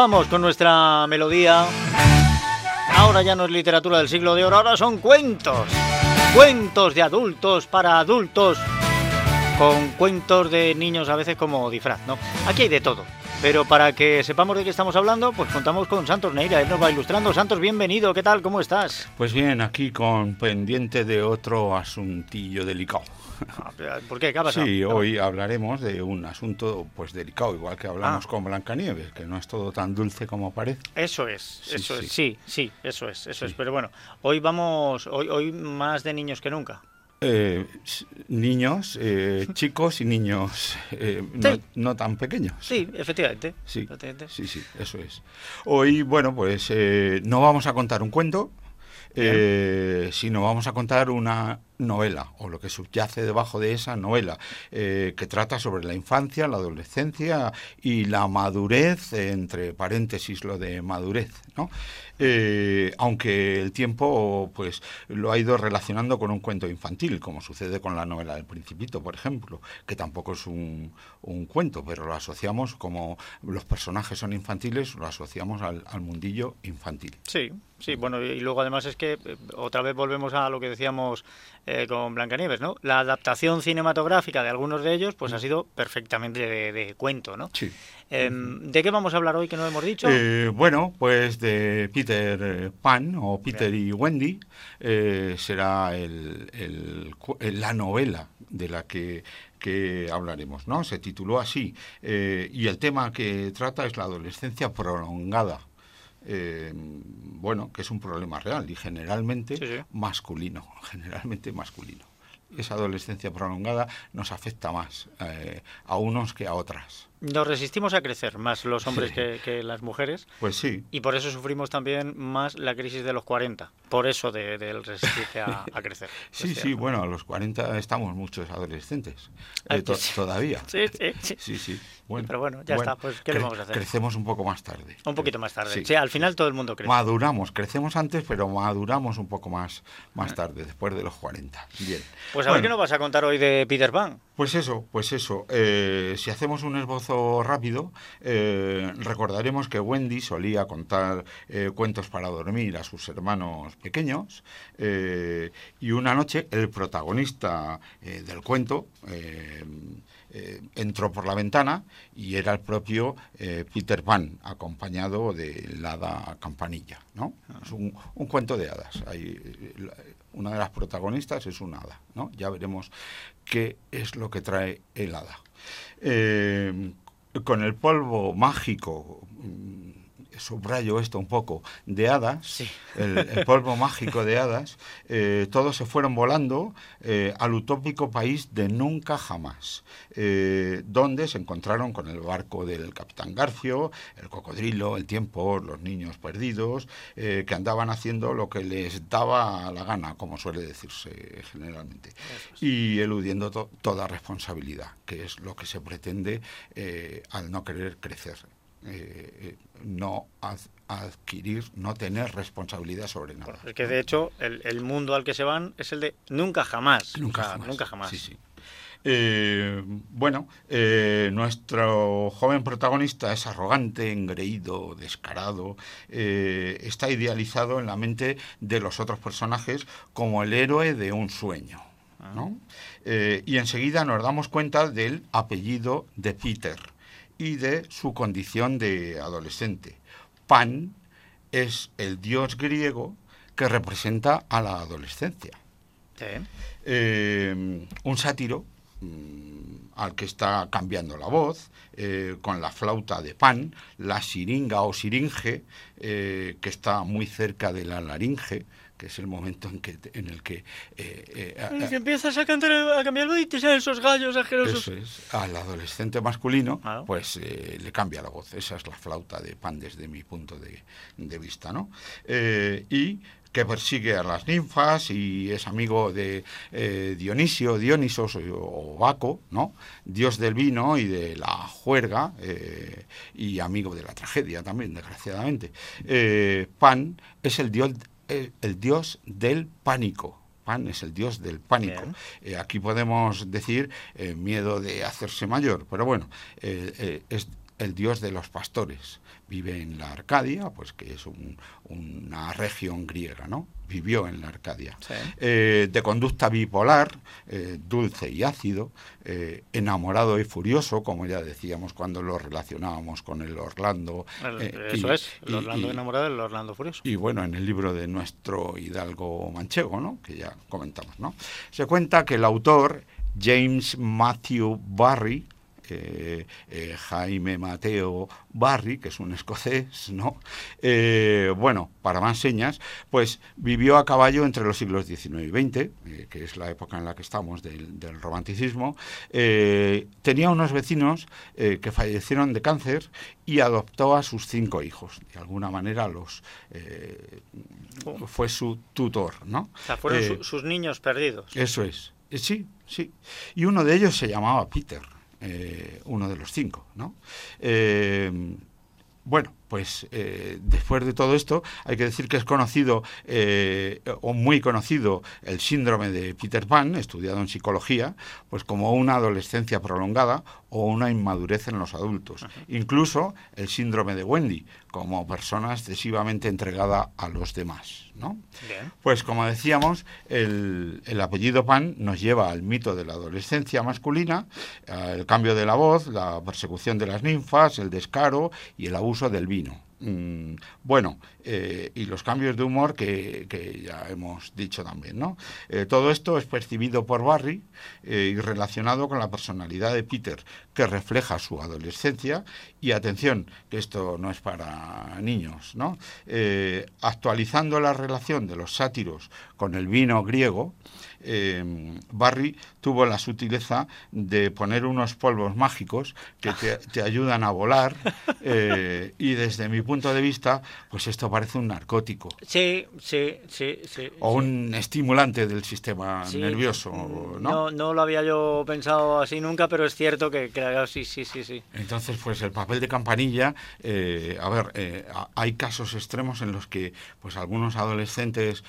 vamos con nuestra melodía. Ahora ya no es literatura del siglo de oro, ahora son cuentos. Cuentos de adultos para adultos. Con cuentos de niños a veces como disfraz, ¿no? Aquí hay de todo. Pero para que sepamos de qué estamos hablando, pues contamos con Santos Neira, él nos va ilustrando. Santos, bienvenido, ¿qué tal? ¿Cómo estás? Pues bien, aquí con pendiente de otro asuntillo delicado. Ah, ¿Por qué? ¿Qué ha pasado? Sí, hoy hablaremos de un asunto pues delicado, igual que hablamos ah. con Blancanieves, que no es todo tan dulce como parece. Eso es, eso es, sí, sí, eso es, eso es. Pero bueno, hoy vamos, hoy, hoy más de niños que nunca. Eh, niños, eh, chicos y niños eh, no, tan pequeños. Sí, efectivamente. Sí, sí, sí, eso es. Hoy, bueno, pues no vamos a contar un cuento, sino vamos a contar una novela, o lo que subyace debajo de esa novela, que trata sobre la infancia, la adolescencia y la madurez, entre paréntesis lo de madurez, ¿no? Eh, aunque el tiempo pues lo ha ido relacionando con un cuento infantil, como sucede con la novela del Principito, por ejemplo, que tampoco es un, cuento, pero lo asociamos como los personajes son infantiles, lo asociamos al, mundillo infantil. Sí, sí, bueno, y luego además es que eh, otra vez volvemos a lo que decíamos eh, con Blancanieves, ¿no? La adaptación cinematográfica de algunos de ellos pues ha sido perfectamente de, de cuento, ¿no? Sí. Em, ¿De qué vamos a hablar hoy que no hemos dicho? Eh, bueno, pues de Peter eh, Pan o Peter y Wendy eh, será la novela de la que, hablaremos, ¿no? Se tituló así y el tema que trata es la adolescencia prolongada. Bueno, que es un problema real y generalmente masculino, generalmente masculino. Esa adolescencia prolongada nos afecta más a unos que a otras. Nos resistimos a crecer más los hombres que, las mujeres. Pues sí. Y por eso sufrimos también más la crisis de los 40. Por eso del de, resistirse a, crecer. sí, sí, bueno, a los 40 estamos muchos adolescentes. Eh, todavía. Sí, sí, sí. sí, Pero bueno, ya está. Pues, ¿qué le vamos a hacer? Crecemos un poco más tarde. Un poquito más tarde. Sí, al final todo el mundo crece. Maduramos. Crecemos antes, pero maduramos un poco más, más tarde, después de los 40. Bien. Pues a ver qué nos vas a contar hoy de Peter Pan. Pues eso, pues eso. Eh, si hacemos un esbozo rápido, eh, recordaremos que Wendy solía contar eh, cuentos para dormir a sus hermanos pequeños y una noche el protagonista del cuento entró por la ventana y era el propio Peter Pan, acompañado de la hada Campanilla. ¿no? Es un, cuento de hadas. una de las protagonistas es una hada. ¿no? Ya veremos qué es lo que trae el hada con el polvo mágico, mm, subrayo esto un poco, de hadas, el, polvo mágico de hadas, eh, todos se fueron volando eh, al utópico país de nunca jamás, eh, donde se encontraron con el barco del capitán Garfio, el cocodrilo, el tiempo, los niños perdidos, que andaban haciendo lo que les daba la gana, como suele decirse generalmente, y eludiendo toda responsabilidad, que es lo que se pretende al no querer crecer. Eh, eh, no adquirir, no tener responsabilidad sobre nada. es que de hecho el, mundo al que se van es el de nunca jamás. Nunca jamás. Nunca jamás. Sí, sí. Eh, bueno, nuestro joven protagonista es arrogante, engreído, descarado, está idealizado en la mente de los otros personajes como el héroe de un sueño. ¿no? Ah. y enseguida nos damos cuenta del apellido de Peter y de su condición de adolescente. Pan es el dios griego que representa a la adolescencia. Eh, un sátiro al que está cambiando la voz, eh, con la flauta de pan, la siringa o siringe, eh, que está muy cerca de la laringe, que es el momento en, que, en el que... Eh, eh que empiezas a cantar, a cambiar y te salen esos gallos asquerosos. Eso es. Al adolescente masculino, pues le cambia la voz. Esa es la flauta de pan desde mi punto de, de vista, ¿no? Y que persigue a las ninfas y es amigo de Dionisio, Dionisos o, Baco, ¿no? Dios del vino y de la juerga y amigo de la tragedia también, desgraciadamente. Pan es el dios el, dios del pánico. Pan es el dios del pánico. Eh, aquí podemos decir eh, miedo de hacerse mayor, pero bueno, eh, es el dios de los pastores. Vive en la Arcadia, pues que es una región griega, ¿no? Vivió en la Arcadia. Eh, de conducta bipolar, eh, dulce y ácido, eh, enamorado y furioso, como ya decíamos cuando lo relacionábamos con el Orlando. eso es, el Orlando enamorado y el Orlando furioso. Y bueno, en el libro de nuestro hidalgo manchego, ¿no? Que ya comentamos, ¿no? Se cuenta que el autor James Matthew Barry, eh, Jaime Mateo Barry, que es un escocés, ¿no? Eh, bueno, para más señas, pues vivió a caballo entre los siglos XIX y XX, eh, que es la época en la que estamos del, romanticismo. tenía unos vecinos que fallecieron de cáncer y adoptó a sus cinco hijos. De alguna manera los oh. fue su tutor, ¿no? O sea, fueron sus niños perdidos. Eso es. Sí, sí. Y uno de ellos se llamaba Peter, eh, uno de los cinco, ¿no? Eh, bueno, pues después de todo esto hay que decir que es conocido o muy conocido el síndrome de Peter Pan, estudiado en psicología, pues como una adolescencia prolongada o una inmadurez en los adultos. Incluso el síndrome de Wendy, como persona excesivamente entregada a los demás. ¿no? Pues como decíamos, el, el, apellido Pan nos lleva al mito de la adolescencia masculina, el cambio de la voz, la persecución de las ninfas, el descaro y el abuso del vino. Mm, bueno, eh, y los cambios de humor que, ya hemos dicho también, ¿no? Eh, todo esto es percibido por Barry eh, y relacionado con la personalidad de Peter, que refleja su adolescencia y atención, que esto no es para niños, ¿no? actualizando la relación de los sátiros con el vino griego, eh, Barry tuvo la sutileza de poner unos polvos mágicos que te, ayudan a volar eh, y desde mi punto de vista, pues esto parece un narcótico. Sí, sí, sí, sí. O un estimulante del sistema nervioso, ¿no? ¿no? lo había yo pensado así nunca, pero es cierto que, que sí, sí, sí, sí. Entonces, pues el papel de campanilla, eh, a ver, hay casos extremos en los que pues algunos adolescentes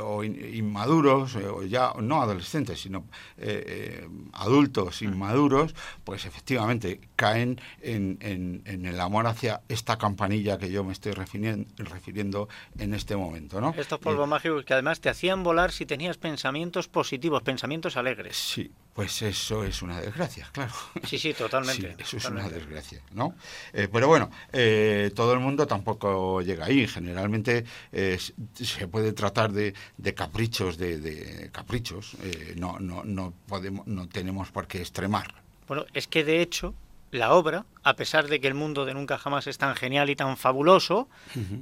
o inmaduros ya no adolescentes, sino eh, eh, adultos inmaduros, pues efectivamente caen en, en, el amor hacia esta campanilla que yo me estoy refiriendo, en este momento. ¿no? Estos polvos mágicos que además te hacían volar si tenías pensamientos positivos, pensamientos alegres. Sí, pues eso es una desgracia, claro. Sí, sí, totalmente. eso es una desgracia, ¿no? Eh, pero bueno, todo el mundo tampoco llega ahí. Generalmente se puede tratar de, de caprichos, de, de caprichos, eh, no, no, no, podemos, no tenemos por qué extremar. Bueno, es que de hecho la obra, a pesar de que el mundo de Nunca Jamás es tan genial y tan fabuloso,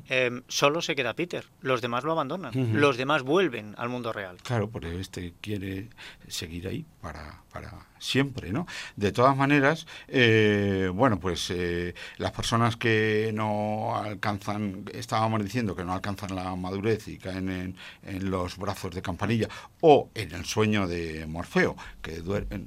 em, solo se queda Peter. Los demás lo abandonan. Los demás vuelven al mundo real. Claro, porque este quiere seguir ahí para, para siempre, ¿no? De todas maneras, eh, bueno, pues eh, las personas que no alcanzan, estábamos diciendo que no alcanzan la madurez y caen en, en los brazos de Campanilla o en el sueño de Morfeo, que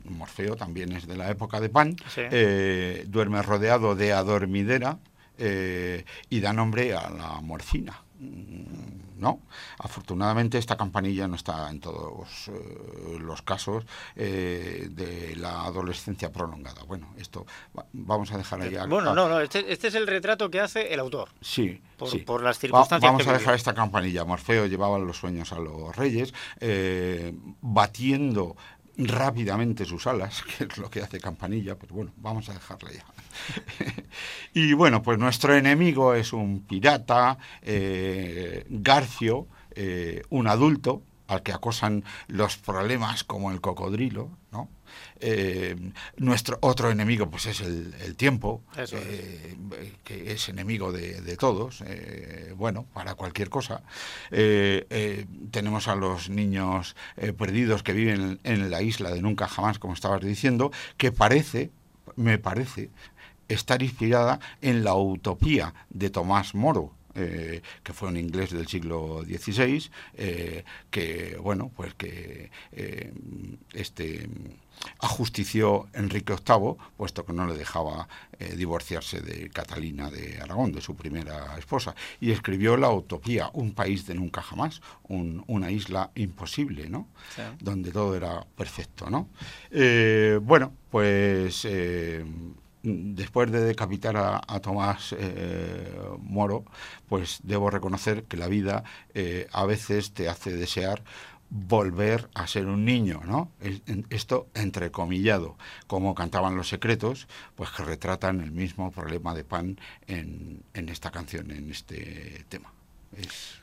Morfeo también es de la época de Pan, eh, duerme rodeado de adormidera y da nombre a la morcina. Mm, no, afortunadamente esta campanilla no está en todos eh, los casos eh, de la adolescencia prolongada. Bueno, esto vamos a dejar ahí. Bueno, no, no, este, este, es el retrato que hace el autor. Sí, por, las circunstancias. vamos a dejar esta campanilla. Morfeo llevaba los sueños a los reyes, eh, batiendo rápidamente sus alas, que es lo que hace Campanilla, pero bueno, vamos a dejarla ya. y bueno, pues nuestro enemigo es un pirata, eh, Garcio, eh, un adulto al que acosan los problemas como el cocodrilo, ¿no? Eh, nuestro otro enemigo pues es el, tiempo, eh, que es enemigo de, todos, eh, bueno, para cualquier cosa. tenemos a los niños perdidos que viven en la isla de nunca jamás, como estabas diciendo, que parece, me parece, estar inspirada en la utopía de Tomás Moro, que fue un inglés del siglo XVI, que, bueno, pues que este ajustició Enrique VIII, puesto que no le dejaba eh, divorciarse de Catalina de Aragón, de su primera esposa, y escribió La Utopía, un país de nunca jamás, una isla imposible, ¿no? Donde todo era perfecto, ¿no? Eh, bueno, pues... Eh, después de decapitar a, Tomás eh, Moro, pues debo reconocer que la vida eh, a veces te hace desear volver a ser un niño, ¿no? Esto entrecomillado, como cantaban los secretos, pues que retratan el mismo problema de pan en, en esta canción, en este tema. Es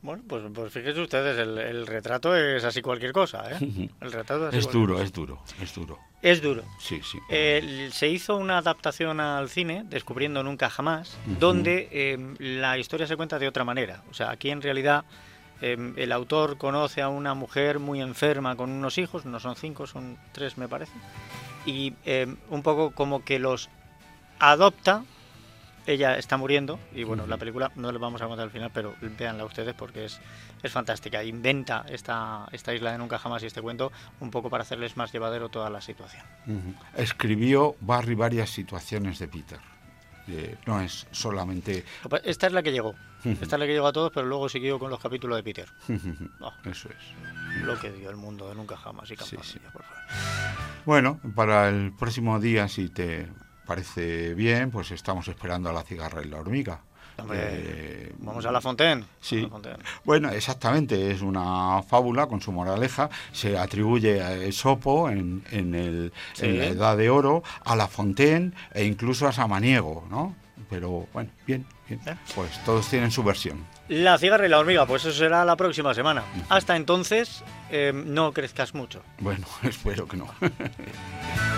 bueno, pues, pues fíjense ustedes, el, retrato es así cualquier cosa, ¿eh? El retrato es, duro, es duro, es duro. Es duro. Sí, sí. Eh, se hizo una adaptación al cine, Descubriendo Nunca Jamás, donde em, la historia se cuenta de otra manera. O sea, aquí en realidad em, el autor conoce a una mujer muy enferma con unos hijos, no son cinco, son tres me parece, y em, un poco como que los adopta ella está muriendo y bueno, la película no les vamos a contar al final, pero véanla ustedes porque es, es fantástica. Inventa esta, esta isla de nunca jamás y este cuento un poco para hacerles más llevadero toda la situación. Escribió Barry varias situaciones de Peter. Eh, no es solamente... Esta es la que llegó. Esta es la que llegó a todos, pero luego siguió con los capítulos de Peter. Ah. Eso es. Lo que dio el mundo de nunca jamás y Bueno, para el próximo día, si te parece bien, pues estamos esperando a la cigarra y la hormiga. Eh, vamos a la Fontaine. Sí. Bueno, exactamente, es una fábula con su moraleja. Se atribuye a Esopo en, en, el, en la Edad de Oro, a la Fontaine e incluso a Samaniego, ¿no? Pero bueno, bien, bien. Pues todos tienen su versión. La cigarra y la hormiga, pues eso será la próxima semana. Hasta entonces, eh, no crezcas mucho. Bueno, espero que no.